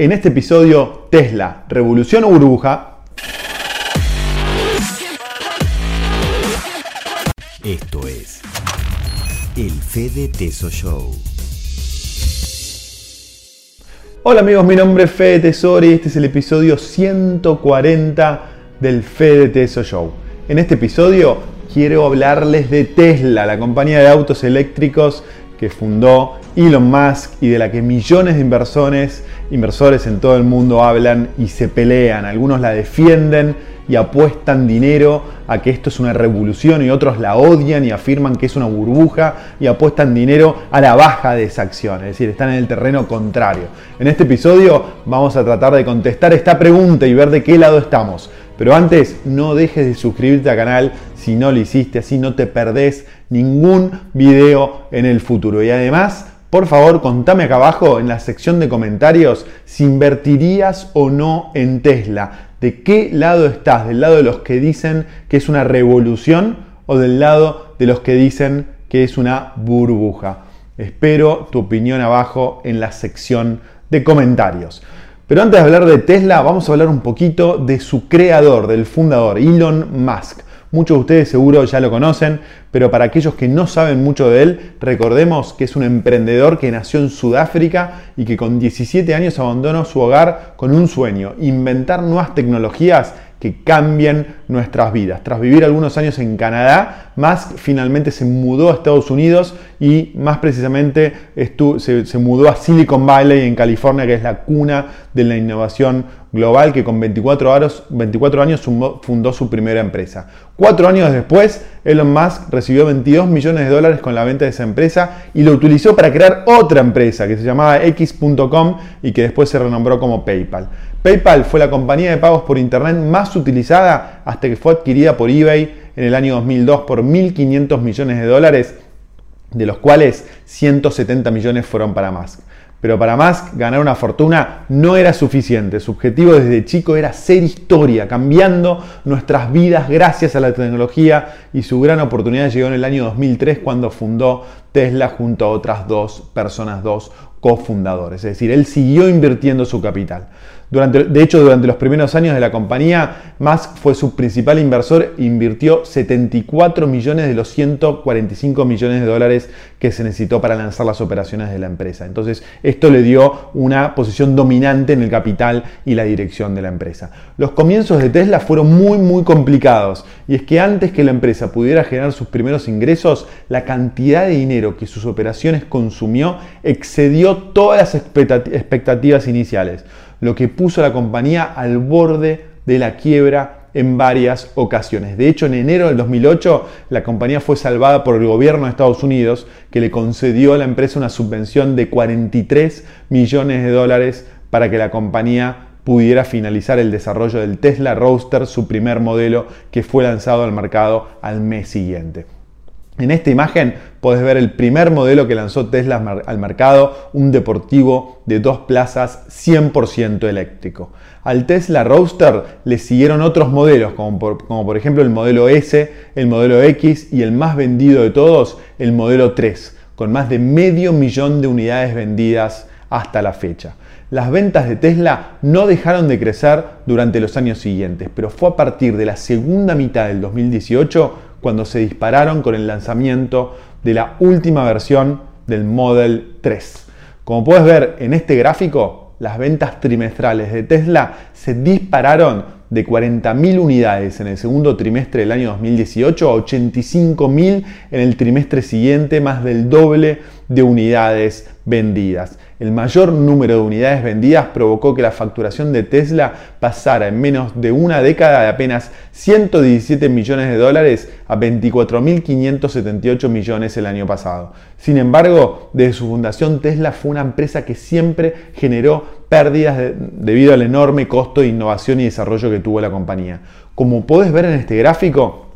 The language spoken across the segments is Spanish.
En este episodio, Tesla, revolución o burbuja. Esto es el Fede Teso Show. Hola amigos, mi nombre es Fede Tesori y este es el episodio 140 del Fede Teso Show. En este episodio quiero hablarles de Tesla, la compañía de autos eléctricos que fundó Elon Musk y de la que millones de inversores, inversores en todo el mundo hablan y se pelean. Algunos la defienden y apuestan dinero a que esto es una revolución y otros la odian y afirman que es una burbuja y apuestan dinero a la baja de esa acción, es decir, están en el terreno contrario. En este episodio vamos a tratar de contestar esta pregunta y ver de qué lado estamos. Pero antes, no dejes de suscribirte al canal si no lo hiciste, así no te perdés ningún video en el futuro. Y además, por favor, contame acá abajo en la sección de comentarios si invertirías o no en Tesla. ¿De qué lado estás? ¿Del lado de los que dicen que es una revolución o del lado de los que dicen que es una burbuja? Espero tu opinión abajo en la sección de comentarios. Pero antes de hablar de Tesla, vamos a hablar un poquito de su creador, del fundador, Elon Musk. Muchos de ustedes seguro ya lo conocen, pero para aquellos que no saben mucho de él, recordemos que es un emprendedor que nació en Sudáfrica y que con 17 años abandonó su hogar con un sueño, inventar nuevas tecnologías que cambien nuestras vidas. Tras vivir algunos años en Canadá, Musk finalmente se mudó a Estados Unidos y más precisamente se, se, mudó a Silicon Valley en California, que es la cuna de la innovación global, que con 24 años, 24 años fundó su primera empresa. Cuatro años después, Elon Musk recibió 22 millones de dólares con la venta de esa empresa y lo utilizó para crear otra empresa que se llamaba X.com y que después se renombró como PayPal. PayPal fue la compañía de pagos por Internet más utilizada hasta que fue adquirida por eBay en el año 2002 por 1.500 millones de dólares, de los cuales 170 millones fueron para Musk. Pero para Musk ganar una fortuna no era suficiente. Su objetivo desde chico era ser historia, cambiando nuestras vidas gracias a la tecnología y su gran oportunidad llegó en el año 2003 cuando fundó Tesla junto a otras dos personas, dos cofundadores. Es decir, él siguió invirtiendo su capital. Durante, de hecho, durante los primeros años de la compañía, Musk fue su principal inversor invirtió 74 millones de los 145 millones de dólares que se necesitó para lanzar las operaciones de la empresa. Entonces, esto le dio una posición dominante en el capital y la dirección de la empresa. Los comienzos de Tesla fueron muy, muy complicados. Y es que antes que la empresa pudiera generar sus primeros ingresos, la cantidad de dinero que sus operaciones consumió excedió todas las expectativas iniciales lo que puso a la compañía al borde de la quiebra en varias ocasiones. De hecho, en enero del 2008, la compañía fue salvada por el gobierno de Estados Unidos, que le concedió a la empresa una subvención de 43 millones de dólares para que la compañía pudiera finalizar el desarrollo del Tesla Roadster, su primer modelo que fue lanzado al mercado al mes siguiente. En esta imagen puedes ver el primer modelo que lanzó Tesla al mercado, un deportivo de dos plazas 100% eléctrico. Al Tesla Roadster le siguieron otros modelos, como por, como por, ejemplo el modelo S, el modelo X y el más vendido de todos, el modelo 3, con más de medio millón de unidades vendidas hasta la fecha. Las ventas de Tesla no dejaron de crecer durante los años siguientes, pero fue a partir de la segunda mitad del 2018 cuando se dispararon con el lanzamiento de la última versión del Model 3. Como puedes ver en este gráfico, las ventas trimestrales de Tesla se dispararon de 40.000 unidades en el segundo trimestre del año 2018 a 85.000 en el trimestre siguiente, más del doble de unidades vendidas. El mayor número de unidades vendidas provocó que la facturación de Tesla pasara en menos de una década de apenas 117 millones de dólares a 24.578 millones el año pasado. Sin embargo, desde su fundación Tesla fue una empresa que siempre generó pérdidas debido al enorme costo de innovación y desarrollo que tuvo la compañía. Como puedes ver en este gráfico,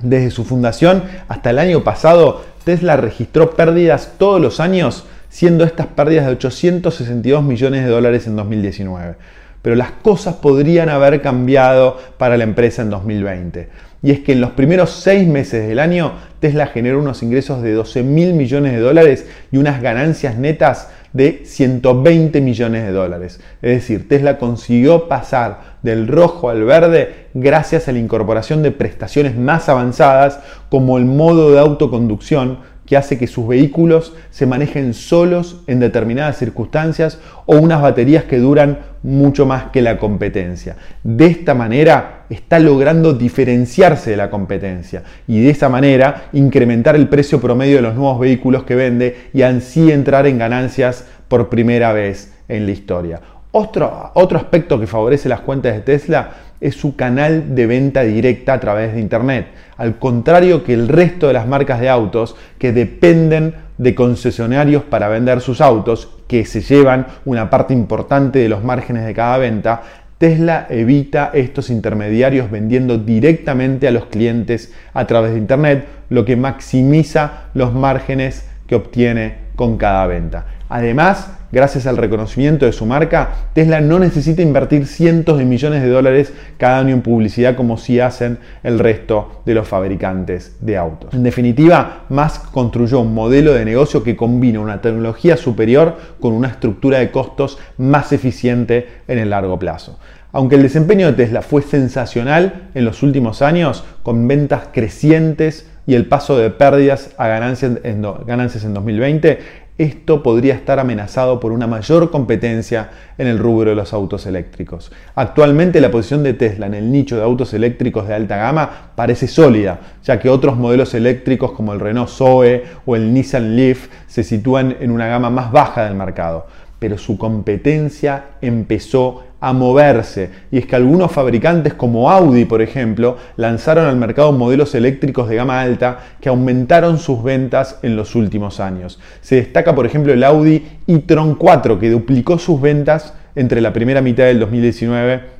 desde su fundación hasta el año pasado, Tesla registró pérdidas todos los años siendo estas pérdidas de 862 millones de dólares en 2019. Pero las cosas podrían haber cambiado para la empresa en 2020. Y es que en los primeros seis meses del año Tesla generó unos ingresos de 12 mil millones de dólares y unas ganancias netas de 120 millones de dólares. Es decir, Tesla consiguió pasar del rojo al verde gracias a la incorporación de prestaciones más avanzadas como el modo de autoconducción que hace que sus vehículos se manejen solos en determinadas circunstancias o unas baterías que duran mucho más que la competencia. De esta manera está logrando diferenciarse de la competencia y de esa manera incrementar el precio promedio de los nuevos vehículos que vende y así entrar en ganancias por primera vez en la historia. Otro, otro aspecto que favorece las cuentas de Tesla es su canal de venta directa a través de Internet, al contrario que el resto de las marcas de autos que dependen de concesionarios para vender sus autos, que se llevan una parte importante de los márgenes de cada venta, Tesla evita estos intermediarios vendiendo directamente a los clientes a través de Internet, lo que maximiza los márgenes que obtiene con cada venta. Además, gracias al reconocimiento de su marca, Tesla no necesita invertir cientos de millones de dólares cada año en publicidad como si hacen el resto de los fabricantes de autos. En definitiva, Musk construyó un modelo de negocio que combina una tecnología superior con una estructura de costos más eficiente en el largo plazo. Aunque el desempeño de Tesla fue sensacional en los últimos años, con ventas crecientes y el paso de pérdidas a ganancias en, ganancias en 2020, esto podría estar amenazado por una mayor competencia en el rubro de los autos eléctricos. Actualmente la posición de Tesla en el nicho de autos eléctricos de alta gama parece sólida, ya que otros modelos eléctricos como el Renault Zoe o el Nissan Leaf se sitúan en una gama más baja del mercado, pero su competencia empezó a moverse. Y es que algunos fabricantes como Audi, por ejemplo, lanzaron al mercado modelos eléctricos de gama alta que aumentaron sus ventas en los últimos años. Se destaca, por ejemplo, el Audi e-tron 4, que duplicó sus ventas entre la primera mitad del 2019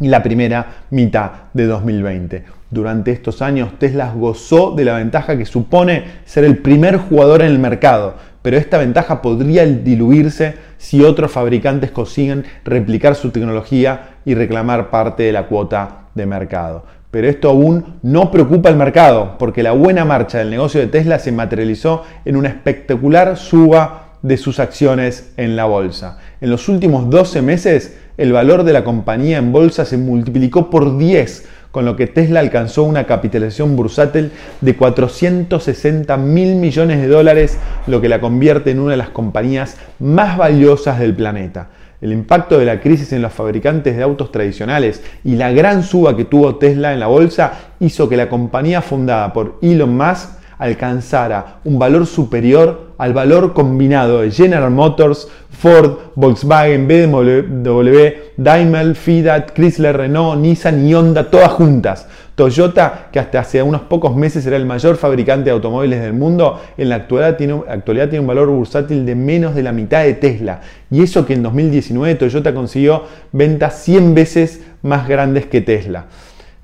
y la primera mitad de 2020. Durante estos años Tesla gozó de la ventaja que supone ser el primer jugador en el mercado, pero esta ventaja podría diluirse si otros fabricantes consiguen replicar su tecnología y reclamar parte de la cuota de mercado. Pero esto aún no preocupa al mercado, porque la buena marcha del negocio de Tesla se materializó en una espectacular suba de sus acciones en la bolsa. En los últimos 12 meses, el valor de la compañía en bolsa se multiplicó por 10 con lo que Tesla alcanzó una capitalización bursátil de 460 mil millones de dólares, lo que la convierte en una de las compañías más valiosas del planeta. El impacto de la crisis en los fabricantes de autos tradicionales y la gran suba que tuvo Tesla en la bolsa hizo que la compañía fundada por Elon Musk alcanzara un valor superior al valor combinado de General Motors, Ford, Volkswagen, BMW, Daimler, Fiat, Chrysler, Renault, Nissan y Honda, todas juntas. Toyota, que hasta hace unos pocos meses era el mayor fabricante de automóviles del mundo, en la actualidad tiene, actualidad tiene un valor bursátil de menos de la mitad de Tesla. Y eso que en 2019 Toyota consiguió ventas 100 veces más grandes que Tesla.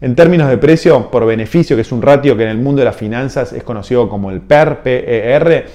En términos de precio por beneficio, que es un ratio que en el mundo de las finanzas es conocido como el PER, PER,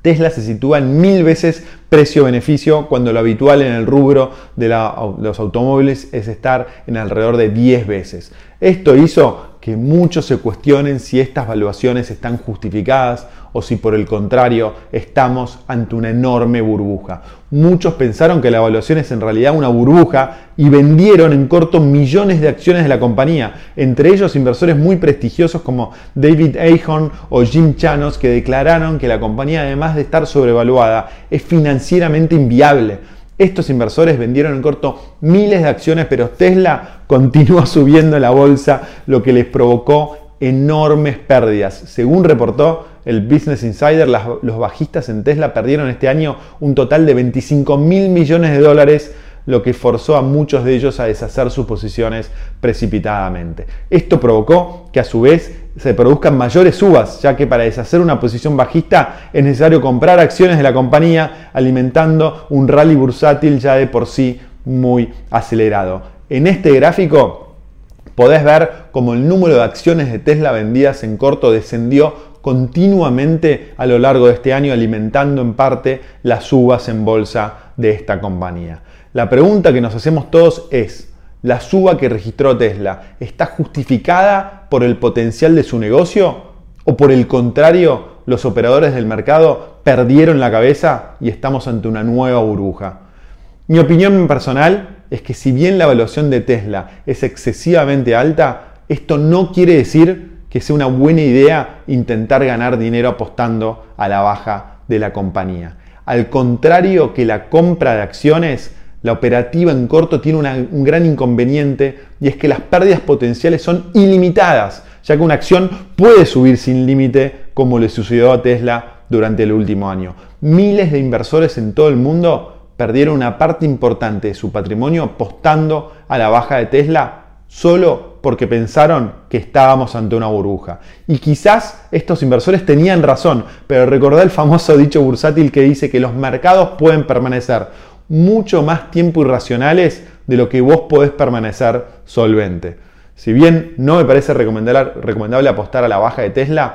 Tesla se sitúa en mil veces precio-beneficio cuando lo habitual en el rubro de, los automóviles es estar en alrededor de 10 veces. Esto hizo que muchos se cuestionen si estas valuaciones están justificadas o si por el contrario estamos ante una enorme burbuja. Muchos pensaron que la evaluación es en realidad una burbuja y vendieron en corto millones de acciones de la compañía, entre ellos inversores muy prestigiosos como David Ahern o Jim Chanos que declararon que la compañía además de estar sobrevaluada es financieramente inviable. Estos inversores vendieron en corto miles de acciones, pero Tesla continúa subiendo la bolsa, lo que les provocó enormes pérdidas. Según reportó el Business Insider, los bajistas en Tesla perdieron este año un total de 25 mil millones de dólares, lo que forzó a muchos de ellos a deshacer sus posiciones precipitadamente. Esto provocó que a su vez se produzcan mayores subas, ya que para deshacer una posición bajista es necesario comprar acciones de la compañía, alimentando un rally bursátil ya de por sí muy acelerado. En este gráfico podés ver cómo el número de acciones de Tesla vendidas en corto descendió continuamente a lo largo de este año, alimentando en parte las subas en bolsa de esta compañía. La pregunta que nos hacemos todos es, ¿la suba que registró Tesla está justificada por el potencial de su negocio? ¿O por el contrario, los operadores del mercado perdieron la cabeza y estamos ante una nueva burbuja. Mi opinión personal es que si bien la evaluación de Tesla es excesivamente alta, esto no quiere decir que sea una buena idea intentar ganar dinero apostando a la baja de la compañía. Al contrario que la compra de acciones, la operativa en corto tiene un gran inconveniente y es que las pérdidas potenciales son ilimitadas, ya que una acción puede subir sin límite como le sucedió a Tesla durante el último año. Miles de inversores en todo el mundo perdieron una parte importante de su patrimonio apostando a la baja de Tesla solo porque pensaron que estábamos ante una burbuja. Y quizás estos inversores tenían razón, pero recordá el famoso dicho bursátil que dice que los mercados pueden permanecer mucho más tiempo irracionales de lo que vos podés permanecer solvente. Si bien no me parece recomendable apostar a la baja de Tesla,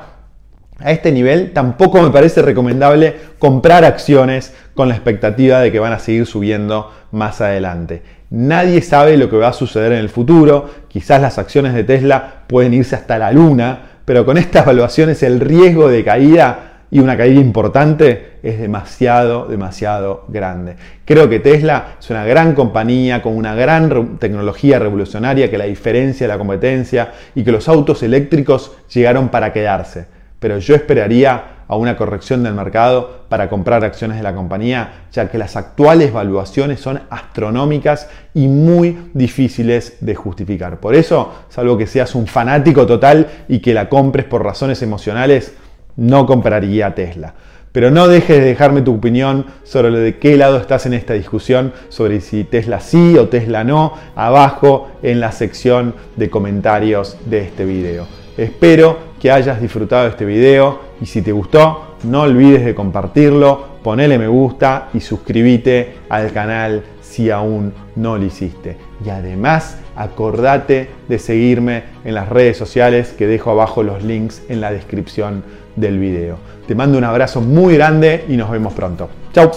a este nivel tampoco me parece recomendable comprar acciones con la expectativa de que van a seguir subiendo más adelante. Nadie sabe lo que va a suceder en el futuro, quizás las acciones de Tesla pueden irse hasta la luna, pero con estas evaluaciones el riesgo de caída y una caída importante es demasiado, demasiado grande. Creo que Tesla es una gran compañía con una gran tecnología revolucionaria que la diferencia de la competencia y que los autos eléctricos llegaron para quedarse. Pero yo esperaría a una corrección del mercado para comprar acciones de la compañía, ya que las actuales valuaciones son astronómicas y muy difíciles de justificar. Por eso, salvo que seas un fanático total y que la compres por razones emocionales, no compraría Tesla. Pero no dejes de dejarme tu opinión sobre de qué lado estás en esta discusión, sobre si Tesla sí o Tesla no, abajo en la sección de comentarios de este video. Espero que hayas disfrutado de este video y si te gustó, no olvides de compartirlo, ponele me gusta y suscríbete al canal si aún no lo hiciste. Y además, acordate de seguirme en las redes sociales que dejo abajo los links en la descripción del video. Te mando un abrazo muy grande y nos vemos pronto. Chao.